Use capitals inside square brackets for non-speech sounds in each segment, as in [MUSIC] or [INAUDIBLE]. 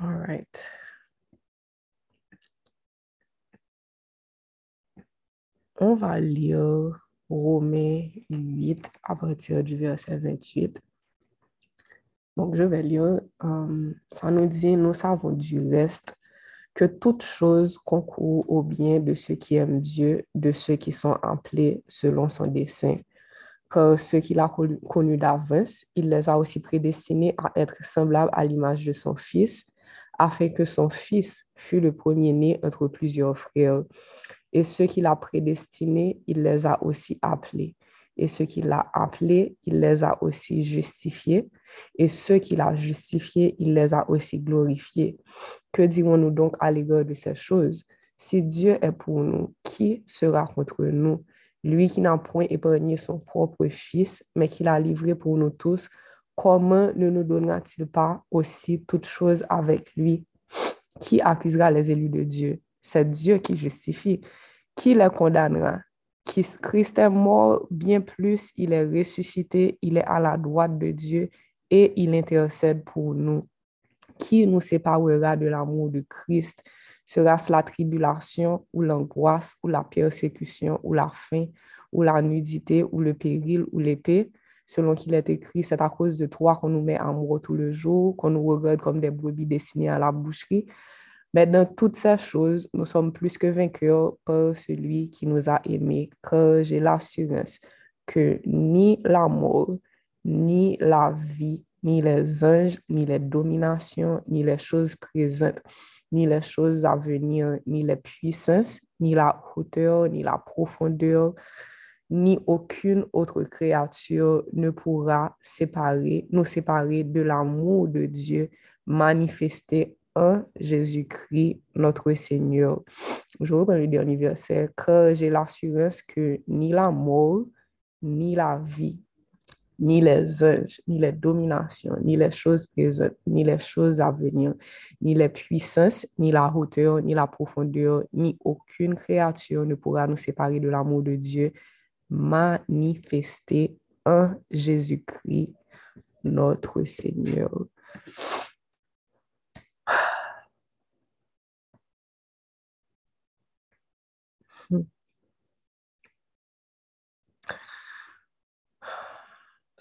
All right. On va lire Romains 8 à partir du verset 28. Donc, je vais lire. Euh, ça nous dit, nous savons du reste que toute chose concourt au bien de ceux qui aiment Dieu, de ceux qui sont appelés selon son dessein. Car ceux qu'il a connus d'avance, il les a aussi prédestinés à être semblables à l'image de son Fils, afin que son Fils fût le premier-né entre plusieurs frères. Et ceux qu'il a prédestinés, il les a aussi appelés. Et ceux qu'il a appelés, il les a aussi justifiés. Et ceux qu'il a justifiés, il les a aussi glorifiés. Que dirons-nous donc à l'égard de ces choses? Si Dieu est pour nous, qui sera contre nous? Lui qui n'a point épargné son propre Fils, mais qui l'a livré pour nous tous, comment ne nous donnera-t-il pas aussi toutes choses avec lui? Qui accusera les élus de Dieu? C'est Dieu qui justifie. Qui les condamnera? Christ est mort, bien plus, il est ressuscité, il est à la droite de Dieu et il intercède pour nous. Qui nous séparera de l'amour de Christ? Sera-ce la tribulation ou l'angoisse ou la persécution ou la faim ou la nudité ou le péril ou l'épée? Selon qu'il est écrit, c'est à cause de toi qu'on nous met mort tout le jour, qu'on nous regarde comme des brebis destinées à la boucherie. Mais dans toutes ces choses, nous sommes plus que vainqueurs par celui qui nous a aimés, car j'ai l'assurance que ni la mort, ni la vie, ni les anges, ni les dominations, ni les choses présentes, ni les choses à venir, ni les puissances, ni la hauteur, ni la profondeur, ni aucune autre créature ne pourra séparer, nous séparer de l'amour de Dieu manifesté Jésus-Christ, notre Seigneur. Je reprends le dernier verset, car j'ai l'assurance que ni la mort, ni la vie, ni les anges, ni les dominations, ni les choses présentes, ni les choses à venir, ni les puissances, ni la hauteur, ni la profondeur, ni aucune créature ne pourra nous séparer de l'amour de Dieu manifesté en Jésus-Christ, notre Seigneur.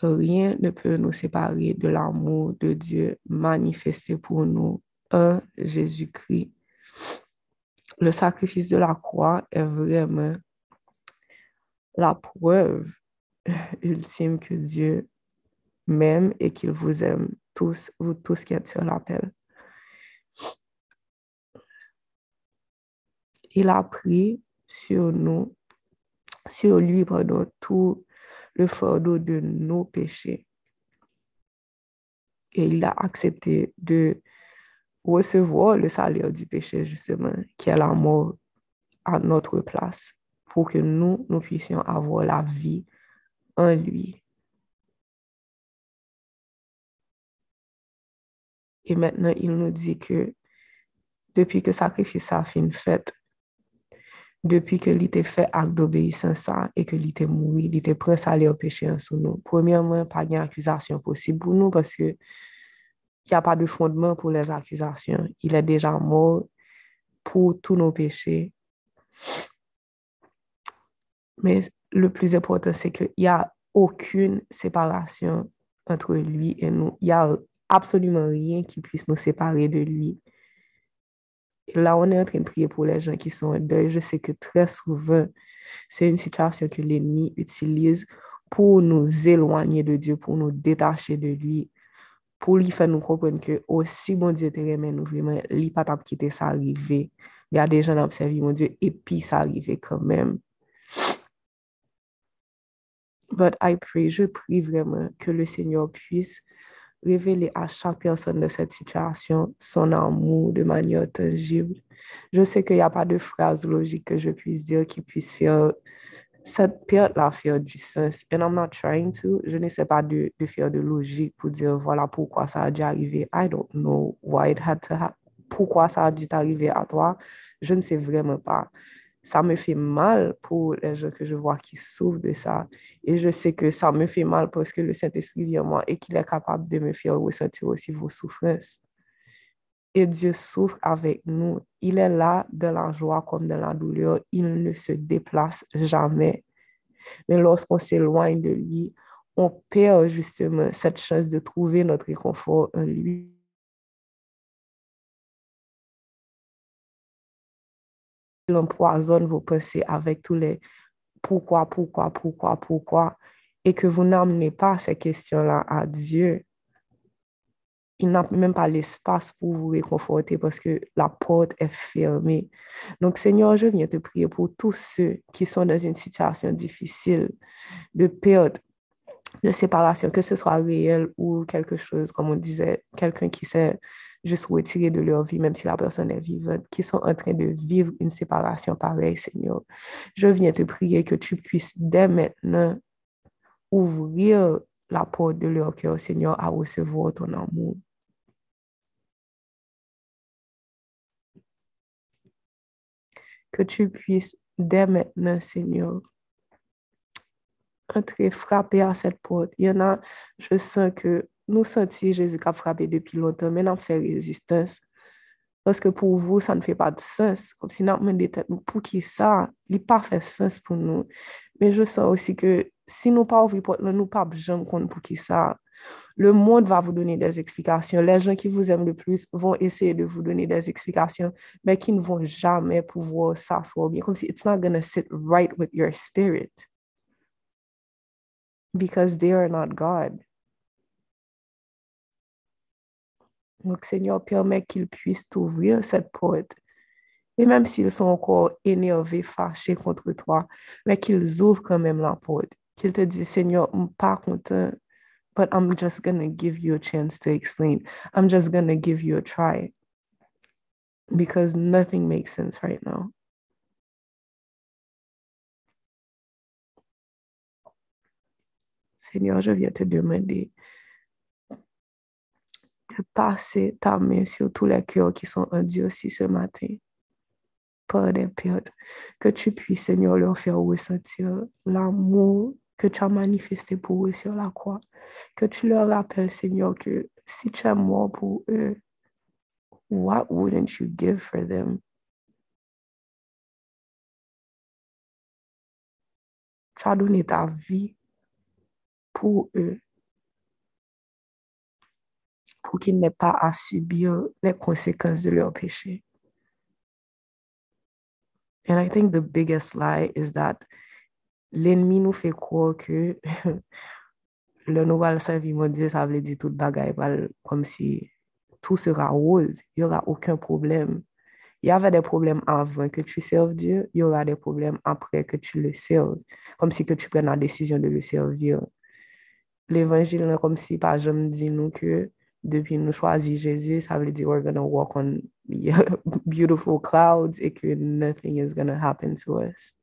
Rien ne peut nous séparer de l'amour de Dieu manifesté pour nous en Jésus-Christ. Le sacrifice de la croix est vraiment la preuve [LAUGHS] ultime que Dieu m'aime et qu'il vous aime tous, vous tous qui êtes sur l'appel. Il a pris sur nous, sur lui, pardon, tout le fardeau de nos péchés. Et il a accepté de recevoir le salaire du péché, justement, qui est la mort à notre place, pour que nous, nous puissions avoir la vie en lui. Et maintenant, il nous dit que depuis que sacrifice a fait, depuis que l'ité fait acte d'obéissance et que l'ité mouri, l'ité prend salaire péché en sous nous. Premièrement, pas d'accusation possible pour nous parce que il n'y a pas de fondement pour les accusations. Il est déjà mort pour tous nos péchés. Mais le plus important, c'est qu'il n'y a aucune séparation entre lui et nous. Il n'y a absolument rien qui puisse nous séparer de lui. Là, on est en train de prier pour les gens qui sont en deuil. Je sais que très souvent, c'est une situation que l'ennemi utilise pour nous éloigner de Dieu, pour nous détacher de lui, pour lui faire nous comprendre que aussi bon Dieu te remet nous vraiment, lui pas quitter ça arriver. Il y a des gens qui observent mon Dieu et puis ça arrive quand même. But I pray, je prie vraiment que le Seigneur puisse révéler à chaque personne de cette situation son amour de manière tangible. Je sais qu'il n'y a pas de phrase logique que je puisse dire qui puisse faire cette perte-là faire du sens. And I'm not trying to. Je n'essaie pas de, de, faire de logique pour dire voilà pourquoi ça a dû arriver. I don't know why it had to happen. Pourquoi ça a dû arriver à toi. Je ne sais vraiment pas. Ça me fait mal pour les gens que je vois qui souffrent de ça. Et je sais que ça me fait mal parce que le Saint-Esprit vient en moi et qu'il est capable de me faire ressentir aussi vos souffrances. et Dieu souffre avec nous. Il est là dans la joie comme dans la douleur. Il ne se déplace jamais. Mais lorsqu'on s'éloigne de lui, on perd justement cette chance de trouver notre réconfort en lui. Il empoisonne vos pensées avec tous les pourquoi, pourquoi, pourquoi, pourquoi, et que vous n'amenez pas ces questions-là à Dieu il n'a même pas l'espace pour vous réconforter parce que la porte est fermée. Donc, Seigneur, je viens te prier pour tous ceux qui sont dans une situation difficile de perte, de séparation, que ce soit réel ou quelque chose, comme on disait, quelqu'un qui s'est juste retiré de leur vie, même si la personne est vivante, qui sont en train de vivre une séparation pareille, Seigneur. Je viens te prier que tu puisses dès maintenant ouvrir la porte de leur cœur, Seigneur, à recevoir ton amour. que tu puisses dès maintenant, Seigneur, entrer, frapper à cette porte. Il y en a, je sens que nou senti Jésus kap frape depi lontan, men nan fè rezistans. Paske pou vou, sa ne fè pa de sens. Kom si nan men detet nou pou ki sa, li pa fè sens pou nou. Men je san osi ke, si nou pa ouvri pot, nou pa jom kon pou ki sa. Le monde va vous donner des explications. Les gens qui vous aiment le plus vont essayer de vous donner des explications, mais qui ne vont jamais pouvoir s'asseoir bien. Comme si it's not gonna sit right with your spirit. Because they are not God. Donc, Seigneur, permet qu'ils puissent ouvrir cette porte. Et même s'ils sont encore énervés, fâchés contre toi, mais qu'ils ouvrent quand même la porte. Qu'ils te disent, Seigneur, pas content but I'm just going to give you a chance to explain. I'm just going to give you a try because nothing makes sense right now. Seigneur, je viens te demander de passer ta main sur tous les cœurs qui sont endurcis ce matin par des. Que tu puisses, Seigneur, leur faire ressentir l'amour que tu as manifesté pour eux sur la croix. Que tu leur rappelles, Seigneur, que si tu es mort pour eux, what wouldn't you give for them? Tu as donné ta vie pour eux, pour qu'ils n'aient pas à subir les conséquences de leur péché. And I think the biggest lie is that l'ennemi nous fait croire que [LAUGHS] le nouvel service mon Dieu, ça veut dire tout bagaille, comme si tout sera rose, il n'y aura aucun problème. Il y avait des problèmes avant que tu serves Dieu, il y aura des problèmes après que tu le serves, comme si que tu prennes la décision de le servir. L'évangile, comme si, par exemple, dit nous que depuis nous choisir Jésus, ça veut dire we're going to walk on [LAUGHS] beautiful clouds et que nothing is going to happen to us.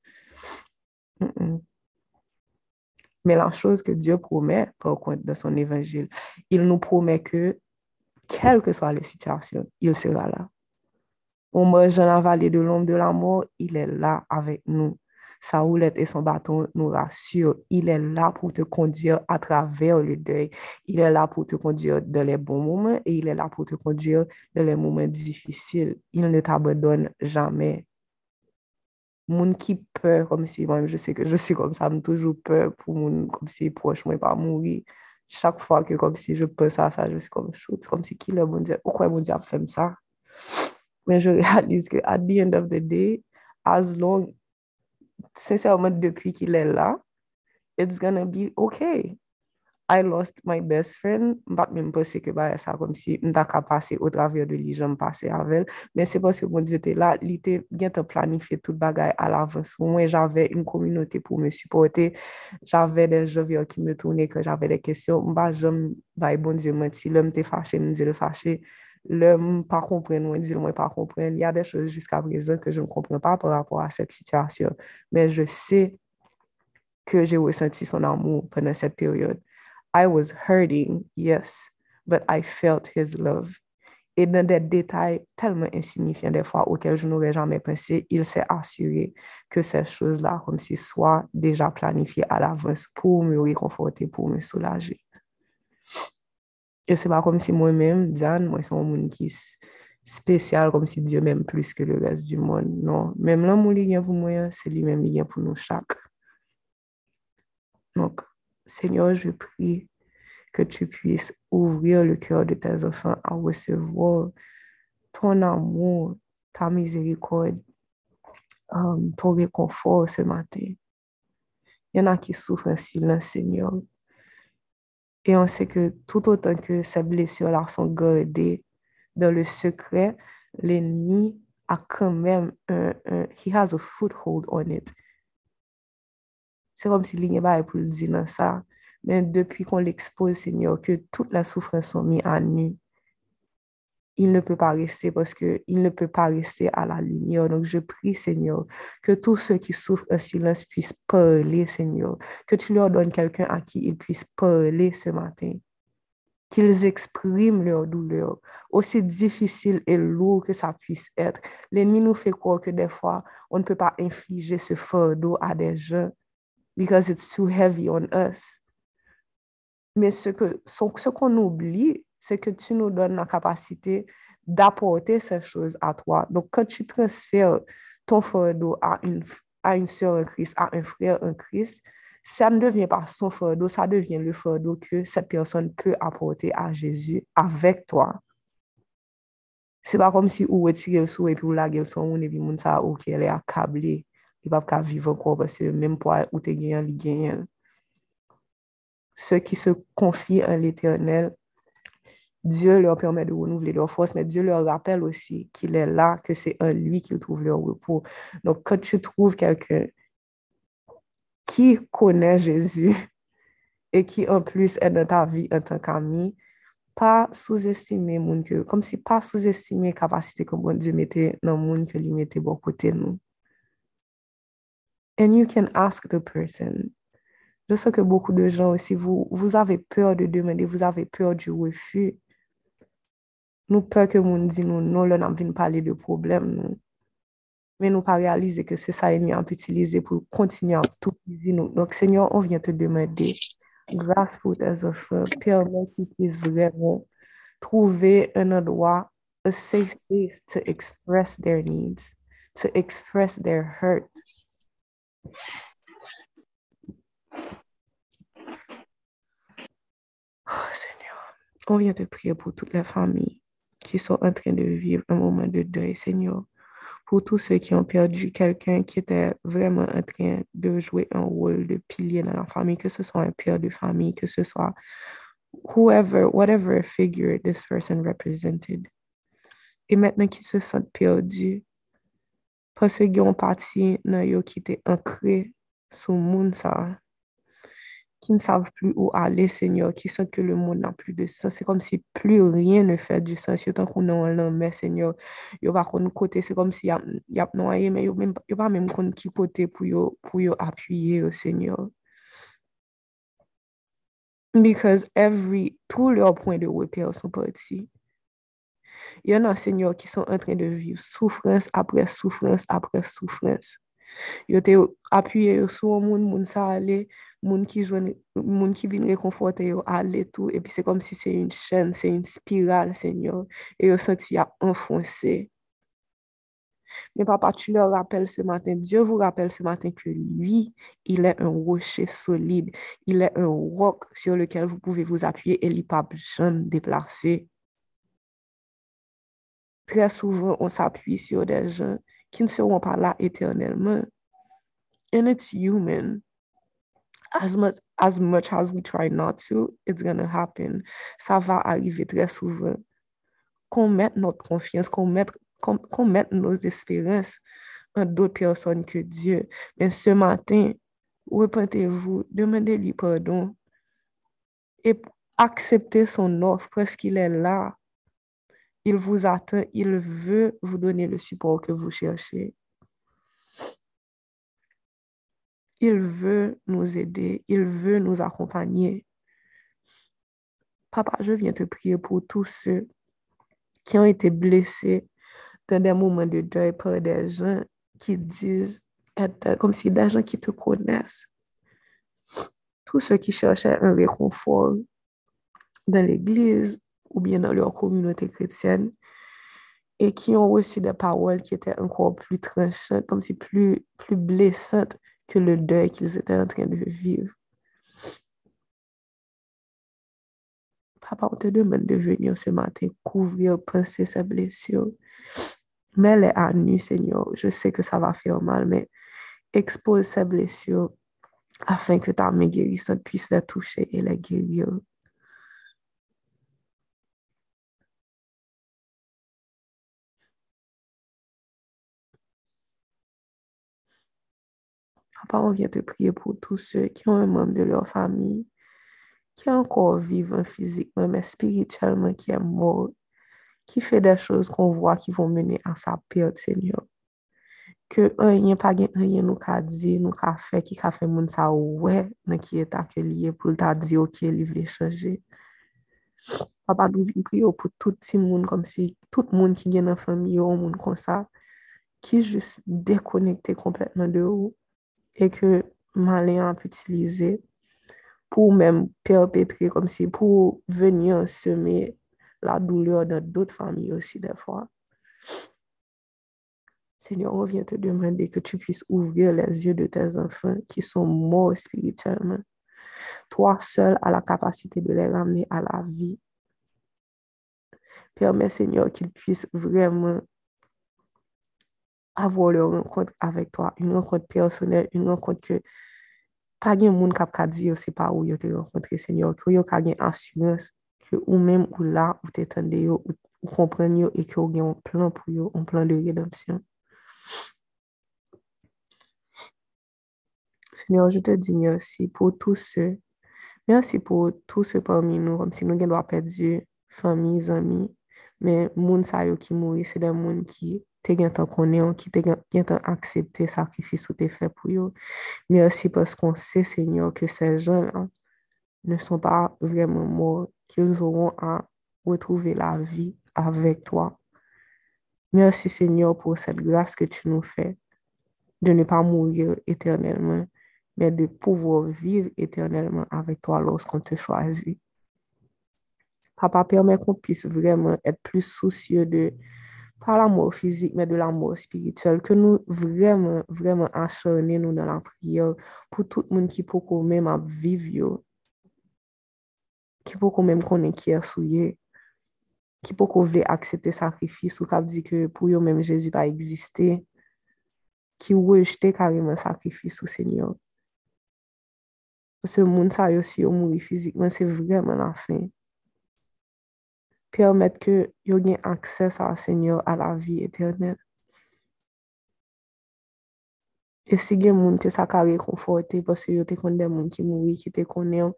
Mais la chose que Dieu promet, par contre, dans son évangile, il nous promet que, quelle que soit la situation, il sera là. Au marge dans la vallée de l'ombre de la mort, il est là avec nous. Sa roulette et son bâton nous rassurent. Il est là pour te conduire à travers le deuil. Il est là pour te conduire dans les bons moments et il est là pour te conduire dans les moments difficiles. Il ne t'abandonne jamais moun qui peur comme si moi je sais que je suis comme ça me toujours peur pour moun comme si proche moi pas mourir chaque fois que comme si je pense à ça je suis comme shoot comme si qui le bon Dieu pourquoi mon Dieu a fait ça? Mais je [LAUGHS] réalise que at the end of the day as long sincèrement, depuis qu'il est là, it's gonna be okay. I lost my best friend, mbat mwen mpose ke ba sa kom si mta ka pase o travye de li jom pase avel, men se pos yo bon diyo te la, li te gen te planife tout bagay al avans, pou mwen jave yon kominote pou mwen supporte, jave de jovyo ki me toune, ke jave de kesyon, mba jom bay bon diyo mwen ti, lèm te fache, mwen diyo fache, lèm pa kompren, mwen zil mwen pa kompren. Ya de chos jiska prezant ke jen kompren pa par rapport a set sityasyon, men je se ke jè wè senti son amou pwene set peryode. I was hurting, yes, but I felt his love. Et dans des détails tellement insignifiants des fois auxquels je n'aurais jamais pensé, il s'est assuré que ces choses-là, comme si soient déjà planifiées à l'avance pour me réconforter, pour me soulager. Et c'est pas comme si moi-même, Diane, moi, c'est un monde qui, spécial, comme si Dieu m'aime plus que le reste du monde. Non, même l'amour qu'il y a pour moi, c'est lui-même qui a pour nous chaque. Donc, Seigneur, je prie que tu puisses ouvrir le cœur de tes enfants à recevoir ton amour, ta miséricorde, um, ton réconfort ce matin. Il y en a qui souffrent en silence, Seigneur. Et on sait que tout autant que ces blessures-là sont gardées dans le secret, l'ennemi a quand même un, he has a foothold on it. C'est comme si l'ennemi pas pour le dire dans ça. Mais depuis qu'on l'expose, Seigneur, que toutes les souffrances sont mises à nu, il ne peut pas rester parce qu'il ne peut pas rester à la lumière. Donc, je prie, Seigneur, que tous ceux qui souffrent en silence puissent parler, Seigneur. Que tu leur donnes quelqu'un à qui ils puissent parler ce matin. Qu'ils expriment leur douleur, aussi difficile et lourd que ça puisse être. L'ennemi nous fait croire que des fois, on ne peut pas infliger ce fardeau à des gens because it's too heavy on us. Mais ce qu'on ce qu'on oublie, c'est que tu nous donnes la capacité d'apporter ces choses à toi. Donc, quand tu transfères ton fardeau à une, à une soeur en Christ, à un frère en Christ, ça ne devient pas son fardeau, ça devient le fardeau que cette personne peut apporter à Jésus avec toi. C'est pas comme si ou retirer le sou et puis ou la gueule son et puis moun sa ou qui est accablé, il va pas vivre encore parce que même pour ou te gagner, il gagne. Ceux qui se confient en l'éternel Dieu leur permet de renouveler leur force, mais Dieu leur rappelle aussi qu'il est là, que c'est en lui qu'ils trouvent leur repos. Donc, quand tu trouves quelqu'un qui connaît Jésus et qui en plus est dans ta vie en tant qu'ami, pas sous-estimer monde que, comme si pas sous-estimer capacité que Dieu mettait dans monde que lui mettait bon côté nous. And you can ask the person. Je sais que beaucoup de gens aussi, vous, vous avez peur de demander, vous avez peur du refus. Nou pe ke moun di nou nou lè nan vin pale de problem nou. Men nou pa realize ke se sa eni an pe itilize pou kontinu an tout pizi nou. Donk, senyor, on vyen te demade. Gras pou te zofe. Permen ki pise vremen. Trouve en adwa a safe place to express their needs. To express their hurt. Oh, senyor. On vyen te priye pou tout la fami. Qui sont en train de vivre un moment de deuil, Seigneur. Pour tous ceux qui ont perdu quelqu'un qui était vraiment en train de jouer un rôle de pilier dans la famille, que ce soit un père de famille, que ce soit whoever, whatever figure this person represented. Et maintenant qu'ils se sentent perdus, parce qu'ils ont parti dans qui étaient ancrés sur le monde, ça, qui ne savent plus où aller, Seigneur, qui sentent que le monde n'a plus de sens. C'est comme si plus rien ne fait du sens, Tant qu'on est en l'an, mais Seigneur, il n'y a pas de côté, c'est comme s'il y a noyé, mais il n'y a pas même qui côté pour yo, pour yo appuyer, Seigneur. Because every, tous leurs points de repère sont partis. Il y en a, Seigneur, qui sont en train de vivre souffrance après souffrance après souffrance. Ils ont appuyé sur le monde, moun ça allait. Moun ki, ki vin rekonforte yo ale tout. Et puis c'est comme si c'est une chaîne, c'est une spirale, Seigneur. Et yo senti a enfoncé. Mais papa, tu leur rappelles ce matin, Dieu vous rappelle ce matin que lui, il est un rocher solide. Il est un roc sur lequel vous pouvez vous appuyer et il pas jeune déplacé. Très souvent, on s'appuie sur des gens qui ne seront pas là éternellement. And it's human. as much as, much as we try not to, it's gonna happen. Sa va arrive tre souven. Kon met not konfians, kon met, kon, kon met nos espérans an do person ke Diyo. Men se matin, repentez-vous, demandez-lui pardon et acceptez son offre parce qu'il est là. Il vous attend, il veut vous donner le support que vous cherchez. Il veut nous aider, il veut nous accompagner. Papa, je viens te prier pour tous ceux qui ont été blessés dans des moments de deuil par des gens qui disent être comme si des gens qui te connaissent. Tous ceux qui cherchaient un réconfort dans l'église, ou bien dans leur communauté chrétienne, et qui ont reçu des paroles qui étaient encore plus tranchantes, comme si plus, plus blessantes que le deuil qu'ils étaient en train de vivre. Papa, on te demande de venir ce matin couvrir, penser ces blessures. Mets-les à nu, Seigneur. Je sais que ça va faire mal, mais expose ces blessures afin que ta main guérissante puisse les toucher et les guérir. Papa, on vient te prier pour tous ceux qui ont un membre de leur famille qui est encore vivant physiquement, mais spirituellement qui est mort, qui fait des choses qu'on voit qui vont mener à sa perte, Seigneur. Que rien, pas rien, nous qu'a dit, nous qu'a fait, qui qu'a fait moun sa ouais, dans qui est accueilli pour t'a dit, ok, il veut changer. Papa, nous prions pour tout le monde, comme si tout le monde qui est dans la famille, ou monde comme ça, qui juste déconnecté complètement de vous. Et que malin a utiliser pour même perpétrer comme si pour venir semer la douleur dans d'autres familles aussi des fois. Seigneur, on vient te demander que tu puisses ouvrir les yeux de tes enfants qui sont morts spirituellement. Toi seul as la capacité de les ramener à la vie. Permets, Seigneur, qu'ils puissent vraiment avoir leur rencontre avec toi, une rencontre personnelle, une rencontre que pas gen moun kap ka di yo se pa ou yo te renkontre senyor, ki yo ka gen assurance ki ou menm ou la ou te tende yo, ou, ou kompren yo, e ki yo gen yon plan pou yo, yon plan de redampsyon. Senyor, je te di mersi pou tout se, mersi pou tout se parmi nou, kom si nou gen do apet di, fami, zami, men moun sa yo ki mouri, se den moun ki te gen tan konen, ki te gen tan aksepte sakrifis ou te fe pou yo. Qu'on sait, Seigneur, que ces gens-là ne sont pas vraiment morts, qu'ils auront à retrouver la vie avec toi. Merci, Seigneur, pour cette grâce que tu nous fais de ne pas mourir éternellement, mais de pouvoir vivre éternellement avec toi lorsqu'on te choisit. Papa, permet qu'on puisse vraiment être plus soucieux de pa l'amor fizik, men de l'amor spirituel, ke nou vremen, vremen ansorne nou nan la priyor, pou tout moun ki pou kon men ap viv yo, ki pou kon men konen ki asouye, ki pou kon vle aksepte sakrifis, ou kap di ke pou yo men Jezu pa egziste, ki ou rejte kareman sakrifis ou senyor. Se moun sa yo si yo mouri fizikman, se vremen la fin. Permet ke yo gen akses a senyo a la vi eternel. E si gen moun ke sa ka rekonforte, poske yo te konde moun ki moui, ki te konde yon,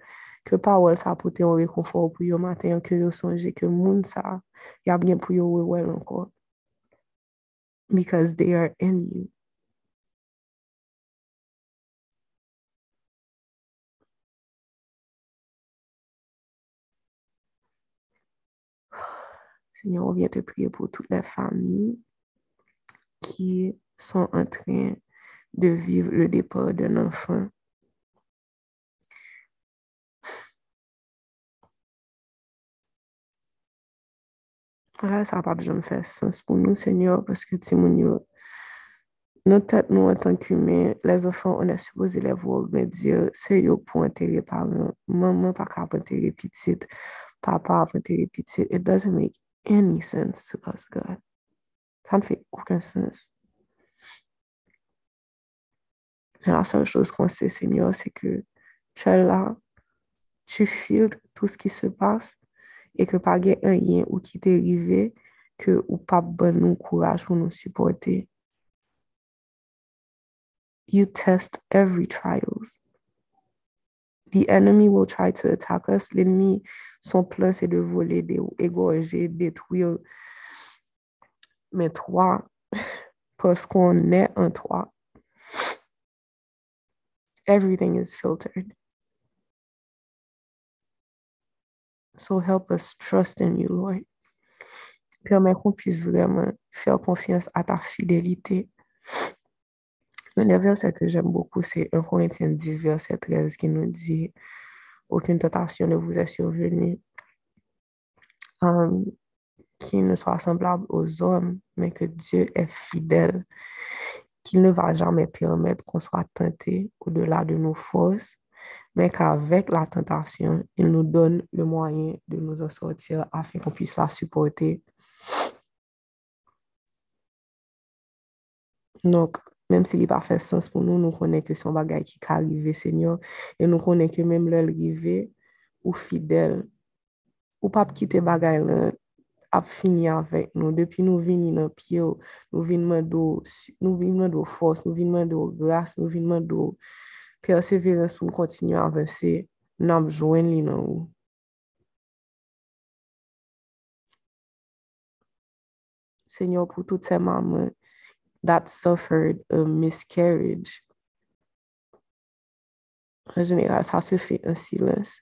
ke pa wèl sa pote yon rekonfor pou yo maten, ke yo sonje ke moun sa, yab gen pou yo wèl anko. Because they are in you. Seigneur, on vient te prier pour toutes les familles qui sont en train de vivre le départ d'un enfant. ça n'a pas besoin de faire sens pour nous, Seigneur, parce que Timounio, notre tête, nous, en tant qu'humains, les enfants, on est supposé les voir dire, c'est eux pour enterrer parents, maman, pas pour enterrer petite, papa enterrer petite. It doesn't make any sense to us, God. Ça ne fait aucun sens. Mais la seule chose qu'on sait, Seigneur, c'est que tu es là, tu filtres tout ce qui se passe et que par un lien ou qui t'est arrivé, que ou pas bon nous courage pour nous supporter. You test every trials. The enemy will try to attack us. L'ennemi son plan, c'est de voler, d'égorger, détruire. Mais toi, parce qu'on est en toi, everything is filtered. So help us trust in you, Lord. Permets qu'on puisse vraiment faire confiance à ta fidélité. Un verset que j'aime beaucoup, c'est 1 Corinthiens 10, verset 13, qui nous dit aucune tentation ne vous est survenue. Um, qu'il ne soit semblable aux hommes, mais que Dieu est fidèle, qu'il ne va jamais permettre qu'on soit tenté au-delà de nos forces, mais qu'avec la tentation, il nous donne le moyen de nous en sortir afin qu'on puisse la supporter. Donc, Mem si li pa fè sens pou nou, nou konen ke son bagay ki ka rive, senyor. E nou konen ke mem lèl rive ou fidèl. Ou pap kite bagay lèl ap fini avèk nou. Depi nou vini nan pyo, nou vinman do, do fos, nou vinman do glas, nou vinman do perseverans pou nou kontinye avansè, nan ap jwen li nan ou. Senyor, pou tout se maman, that suffered a miscarriage, en général, ça se fait en silence.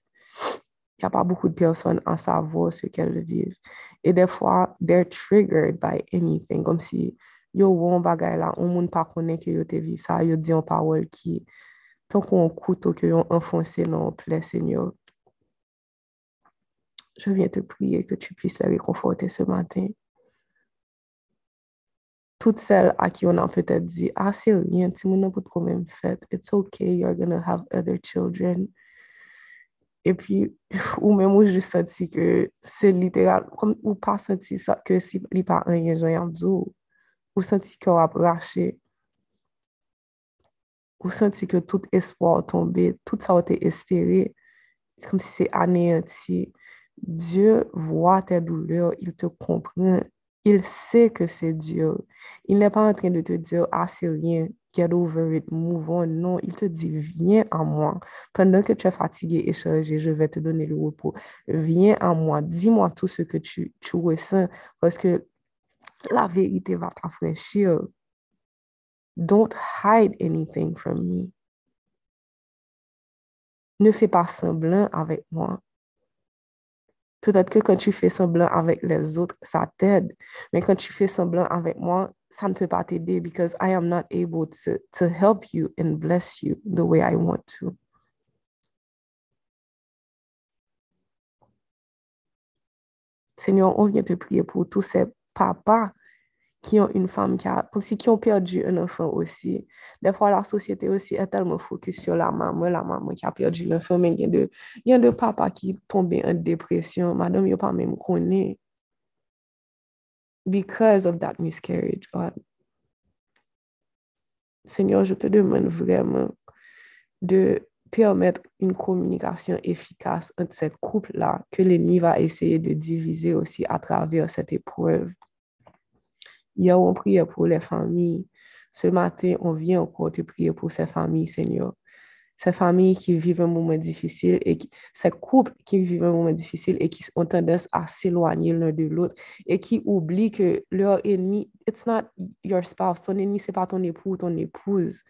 Il n'y a pas beaucoup de personnes à savoir ce qu'elles vivent. Et des fois, they're triggered by anything. Comme si yo won bagay la, on moun pa konen que yo te viv sa, yo di an parole ki, ton kon kouto ke yo enfonse nan ple, Seigneur. Je viens te prier que tu puisses les réconforter ce matin. Toutes celles à qui on a peut-être dit, ah, c'est rien, tu m'en pas quand même fait. It's okay, you're gonna have other children. Et puis, [LAUGHS] ou même où je senti que c'est littéral, comme ou pas senti ça, que si li pas un yen ou senti qu'on a braché, ou senti que tout espoir tombé, tout ça a été espéré, c'est comme si c'est anéanti. Dieu voit tes douleurs, il te comprend, il sait que c'est Dieu. Il n'est pas en train de te dire, ah, c'est rien, get over it, move on. Non, il te dit, viens à moi. Pendant que tu es fatigué et chargé, je vais te donner le repos. Viens à moi, dis-moi tout ce que tu, ressens parce que la vérité va t'affranchir. Don't hide anything from me. Ne fais pas semblant avec moi. Peut-être que quand tu fais semblant avec les autres, ça t'aide. Mais quand tu fais semblant avec moi, ça ne peut pas t'aider because I am not able to, to help you and bless you the way I want to. Seigneur, on vient te prier pour tous ces papas qui ont une femme qui a, comme si qui ont perdu un enfant aussi. Des fois, la société aussi est tellement focus sur la maman, la maman qui a perdu l'enfant, mais il y a de, il y a qui tombent en dépression. Madame, il n'y a pas même connu because of that miscarriage. Seigneur, je te demande vraiment de permettre une communication efficace entre ces couples-là que l'ennemi va essayer de diviser aussi à travers cette épreuve. Hier, on priait pour les familles. Ce matin, on vient encore te prier pour ces familles, Seigneur ces familles qui vivent un moment difficile et ces couples qui vivent un moment difficile et qui ont tendance à s'éloigner l'un de l'autre et qui oublient que leur ennemi, it's not your spouse, ton ennemi, c'est pas ton époux ou ton épouse.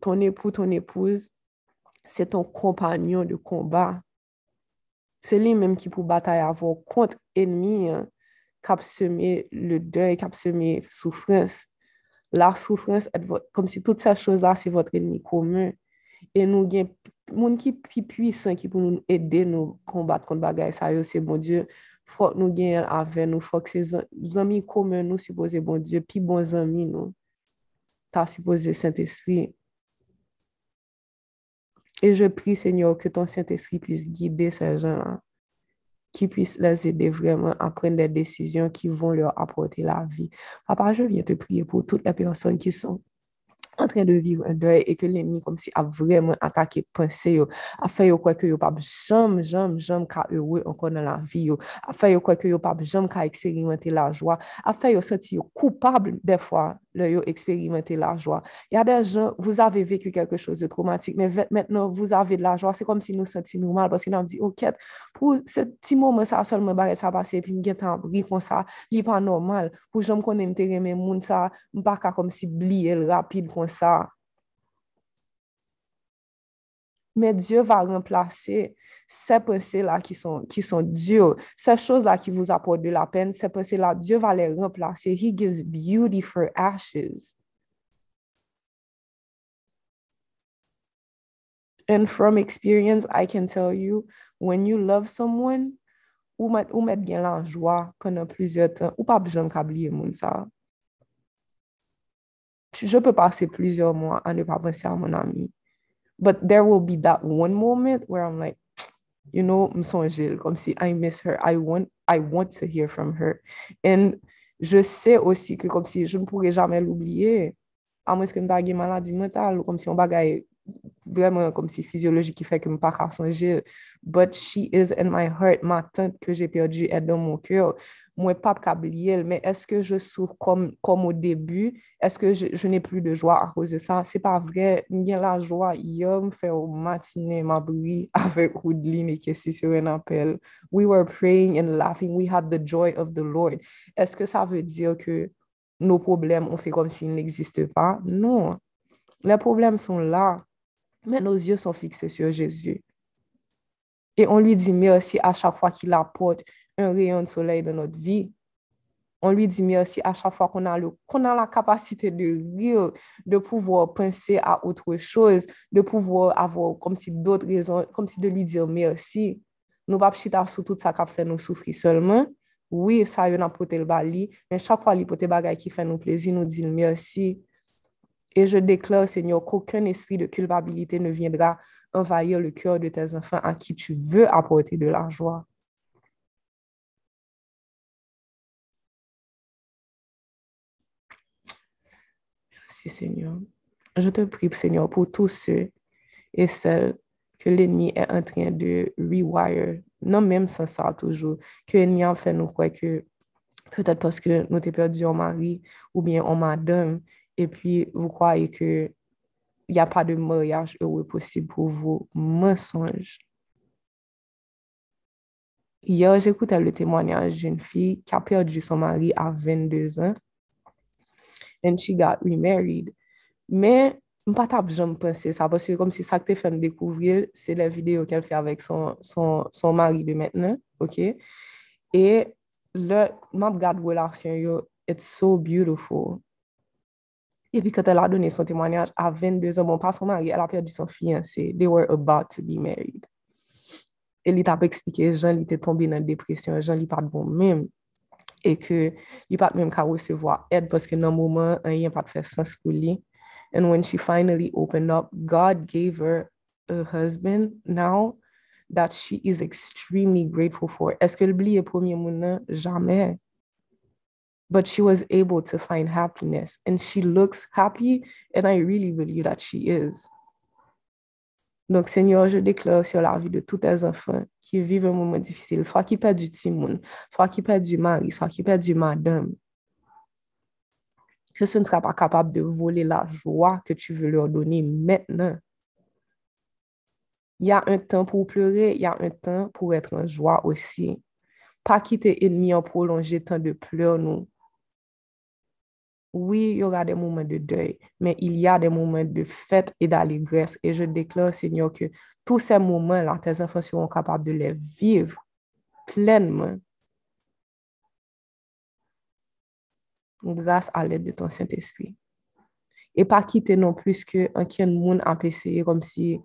Ton époux, ton épouse, c'est ton compagnon de combat. C'est lui-même qui peut batailler contre ennemi, hein, a semé le deuil, a semé souffrance la souffrance, comme si toutes ces choses-là, c'est votre ennemi commun. Et nous, il monde qui est puissant qui peut nous aider nous combattre contre bagaille ça c'est bon Dieu. Faut que nous gagnons avec nous, faut que ces amis communs nous supposent bon Dieu, puis bons amis nous. T'as supposé Saint-Esprit. Et je prie, Seigneur, que ton Saint-Esprit puisse guider ces gens-là qui puissent les aider vraiment à prendre des décisions qui vont leur apporter la vie. Papa, je viens te prier pour toutes les personnes qui sont en train de vivre un deuil et que l'ennemi comme si a vraiment attaqué pensée a fait quoi que yo pas jamais jamais jamais qu'à heureux encore dans la vie a fait quoi que yo pas jamais qu'à expérimenter la joie a fait yo sentir coupable des fois le expérimenter la joie. Il y a des gens, vous avez vécu quelque chose de traumatique, mais maintenant vous avez de la joie. C'est comme si nous sentions mal parce qu'on a dit, ok, pour ce petit moment, ça seulement ça passer, puis nous avons comme ça, n'est pas normal. Pour que je me connaisse, je ça, pas comme si blier rapide ça. Mais Dieu va remplacer ces pensées-là qui sont, qui sont dures, ces choses-là qui vous apportent de la peine, ces pensées-là, Dieu va les remplacer. He gives beauty for ashes. And from experience, I can tell you, when you love someone, ou mettre bien la joie pendant plusieurs temps, ou pas besoin de mon ça. Je peux passer plusieurs mois à ne pas penser à mon ami. But there will be that one moment where I'm like, you know, me songe, comme si I miss her, I want, I want to hear from her. And je sais aussi que comme si je ne pourrais jamais l'oublier, à moins que me une maladie mentale, comme si on bagaille vraiment comme si physiologique qui fait que je ne pas songer. But she is in my heart. Ma tante que j'ai perdue est dans mon cœur. Moi, pas oublier, mais est-ce que je souffre comme, comme au début? Est-ce que je, je n'ai plus de joie à cause de ça? C'est pas vrai. Bien la joie, hier, me fait au matinée, ma bruit avec Woodline et qui sur un appel. We were praying and laughing. We had the joy of the Lord. Est-ce que ça veut dire que nos problèmes, on fait comme s'ils n'existent pas? Non. Les problèmes sont là mais nos yeux sont fixés sur Jésus. Et on lui dit merci à chaque fois qu'il apporte un rayon de soleil dans notre vie. On lui dit merci à chaque fois qu'on a, qu'on a la capacité de rire, de pouvoir penser à autre chose, de pouvoir avoir comme si d'autres raisons, comme si de lui dire merci. Nous pas chita sur tout ça qui fait nous souffrir seulement. Oui, ça y a porté le bali, mais chaque fois porte bagaille qui fait nous plaisir, nous dit merci. Et je déclare, Seigneur, qu'aucun esprit de culpabilité ne viendra envahir le cœur de tes enfants à qui tu veux apporter de la joie. Seigneur. Je te prie, Seigneur, pour tous ceux et celles que l'ennemi est en train de rewire, non même sans ça toujours, que l'ennemi a fait nous croire que peut-être parce que nous t'ai perdu en mari ou bien en madame, et puis vous croyez qu'il n'y a pas de mariage heureux possible pour vous. Mensonge. Hier, j'écoutais le témoignage d'une fille qui a perdu son mari à 22 ans. and she got remarried. Men, m pa tap jom pense sa, pwese kom si sak te fèm dekouvrir, se la video ke l fè avèk son, son, son mari de mètnen, ok? E le, m ap gade relasyon yo, it's so beautiful. E pi kate la donè son témoignage, a 22 an, bon pa son mari, el ap perdi son fiancé, they were about to be married. E li tap eksplike, jan li te tombe nan depresyon, jan li pat bon mèm. Et que, il pas même qu'à recevoir aide parce que dans le moment, rien pas sens pour lui. And when she finally opened up, God gave her a husband now that she is extremely grateful for. Que le premier moment? Jamais but she was able to find happiness and she looks happy and I really believe that she is. Donc, Seigneur, je déclare sur la vie de tous tes enfants qui vivent un moment difficile, soit qui perdent du timoun, soit qui perdent du mari, soit qui perdent du madame, que ce ne sera pas capable de voler la joie que tu veux leur donner maintenant. Il y a un temps pour pleurer, il y a un temps pour être en joie aussi. Pas quitter ennemi en prolonger tant de pleurs, nous. Oui, il y aura des moments de deuil, mais il y a des moments de fête et d'allégresse. Et je déclare, Seigneur, que tous ces moments-là, tes enfants seront capables de les vivre pleinement grâce à l'aide de ton Saint-Esprit. Et pas quitter non plus que un monde a essayé comme si...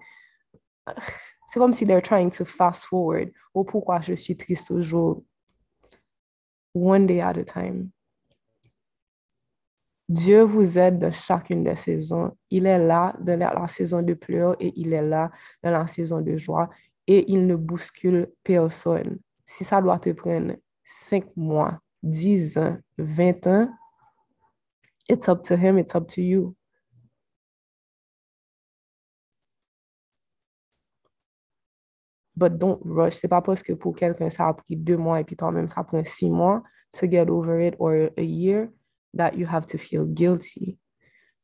C'est comme si they're trying to fast forward. Oh, pourquoi je suis triste toujours? One day at a time. Dieu vous aide dans chacune des saisons. Il est là dans la, saison de pleurs et il est là dans la saison de joie et il ne bouscule personne. Si ça doit te prendre cinq mois, dix ans, vingt ans, it's up to him, it's up to you. But don't rush. C'est pas parce que pour quelqu'un, ça a pris deux mois et puis toi-même, ça prend six mois to get over it or a year that you have to feel guilty.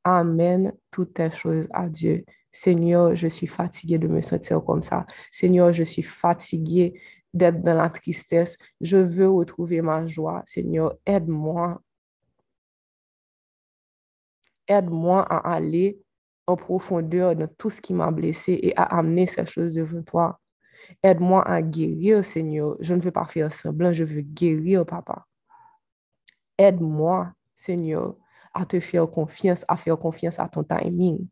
Amen toutes tes choses à Dieu. Seigneur, je suis fatigué de me sentir comme ça. Seigneur, je suis fatigué d'être dans la tristesse. Je veux retrouver ma joie. Seigneur, aide-moi. Aide-moi à aller en profondeur de tout ce qui m'a blessé et à amener ces choses devant toi. Aide-moi à guérir, Seigneur. Je ne veux pas faire semblant, je veux guérir, Papa. Aide-moi Seigneur, à te faire confiance, à faire confiance à ton timing.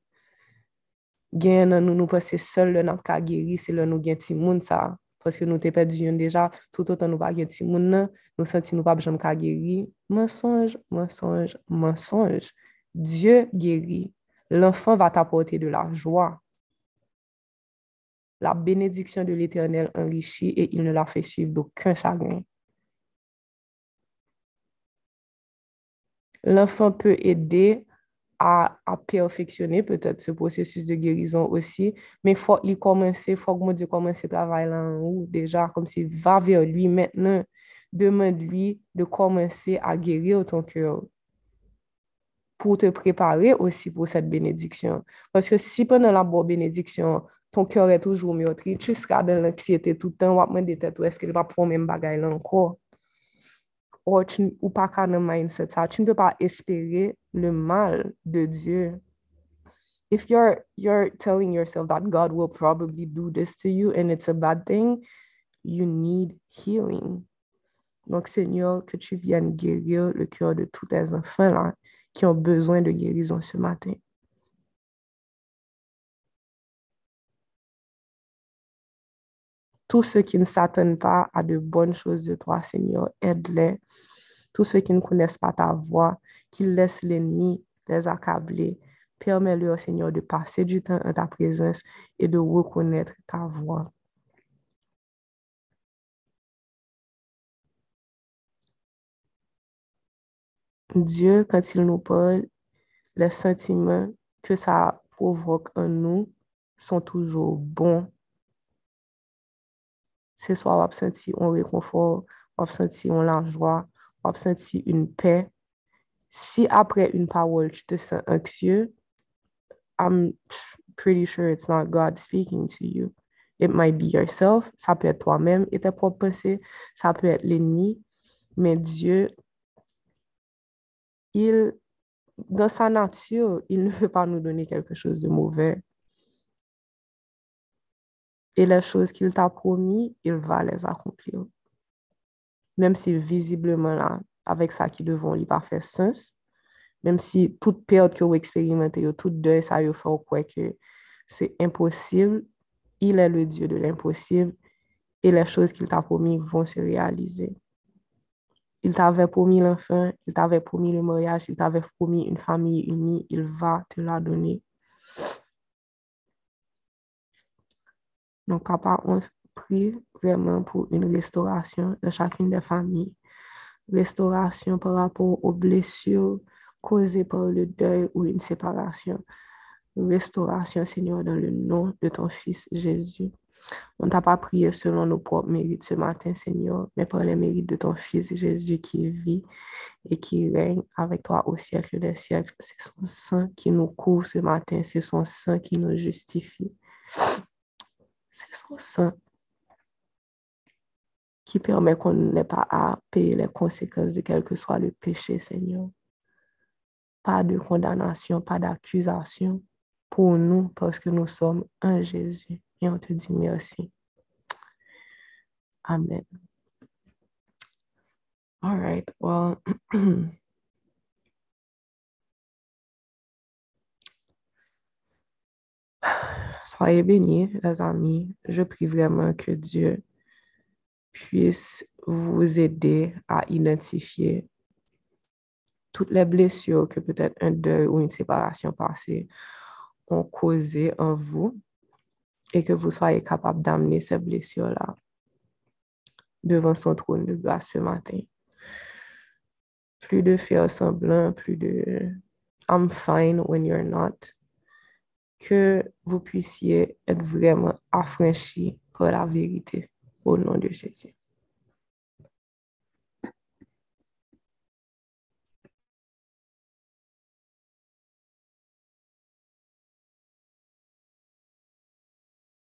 Gen nous nous passer seul le n'a pas guéri, c'est le nous gen ti moun ça. paske nou te pet diyon deja, tout otan nou pa gen ti moun nan, nou senti nou pa bjom ka geri. Mensonj, mensonj, geri. L'enfant va t'apporter de la joie. La bénédiction de l'Éternel enrichit et il ne la fait suivre d'aucun chagrin. L'enfant peut aider à, perfectionner peut-être ce processus de guérison aussi, mais il faut y commencer, il faut que Dieu commence à travailler là en haut déjà, comme s'il va vers lui maintenant, demande-lui de commencer à guérir ton cœur pour te préparer aussi pour cette bénédiction. Parce que si pendant la bonne bénédiction, ton cœur est toujours meurtri, tu seras dans l'anxiété tout le temps, ou à est-ce que tu vas faire même bagaille là encore? Ou, tu, ou pas qu'à mindset ça, tu ne peux pas espérer le mal de Dieu. If you're, you're telling yourself that God will probably do this to you and it's a bad thing, you need healing. Donc, Seigneur, que tu viennes guérir le cœur de tous tes enfants là, qui ont besoin de guérison ce matin. Tous ceux qui ne s'attendent pas à de bonnes choses de toi, Seigneur, aide-les. Tous ceux qui ne connaissent pas ta voix, qui laissent l'ennemi les accabler, permets-leur, Seigneur, de passer du temps en ta présence et de reconnaître ta voix. Dieu, quand il nous parle, les sentiments que ça provoque en nous sont toujours bons. C'est soit on a senti un réconfort, on a senti la joie, on a senti une paix. Si après une parole, tu te sens anxieux, I'm pretty sure it's not God speaking to you. It might be yourself, ça peut être toi-même et tes propres pensées, ça peut être l'ennemi, mais Dieu il, dans sa nature, il ne veut pas nous donner quelque chose de mauvais. Et les choses qu'il t'a promis, il va les accomplir. Même si visiblement là, avec ça qui devant lui pas faire sens, même si toute perte que vous expérimentez, toute deuil, ça vous fait quoi que c'est impossible, il est le Dieu de l'impossible et les choses qu'il t'a promis vont se réaliser. Il t'avait promis l'enfant, il t'avait promis le mariage, il t'avait promis une famille unie, il va te la donner. Donc, papa, on prie vraiment pour une restauration de chacune des familles. Restauration par rapport aux blessures causées par le deuil ou une séparation. Restauration, Seigneur, dans le nom de ton Fils Jésus. On t'a pas prié selon nos propres mérites ce matin, Seigneur, mais par les mérites de ton Fils Jésus qui vit et qui règne avec toi au siècle des siècles. C'est son sang qui nous couvre ce matin, c'est son sang qui nous justifie. C'est son sang qui permet qu'on n'ait pas à payer les conséquences de quel que soit le péché, Seigneur. Pas de condamnation, pas d'accusation pour nous parce que nous sommes en Jésus. Et on te dit merci. Amen. All right. Well, [CLEARS THROAT] soyez bénis, les amis. Je prie vraiment que Dieu puisse vous aider à identifier toutes les blessures que peut-être un deuil ou une séparation passée ont causées en vous et que vous soyez capable d'amener ces blessures-là devant son trône de grâce ce matin. Plus de faire semblant, plus de I'm fine when you're not. Que vous puissiez être vraiment affranchis par la vérité au nom de Jésus.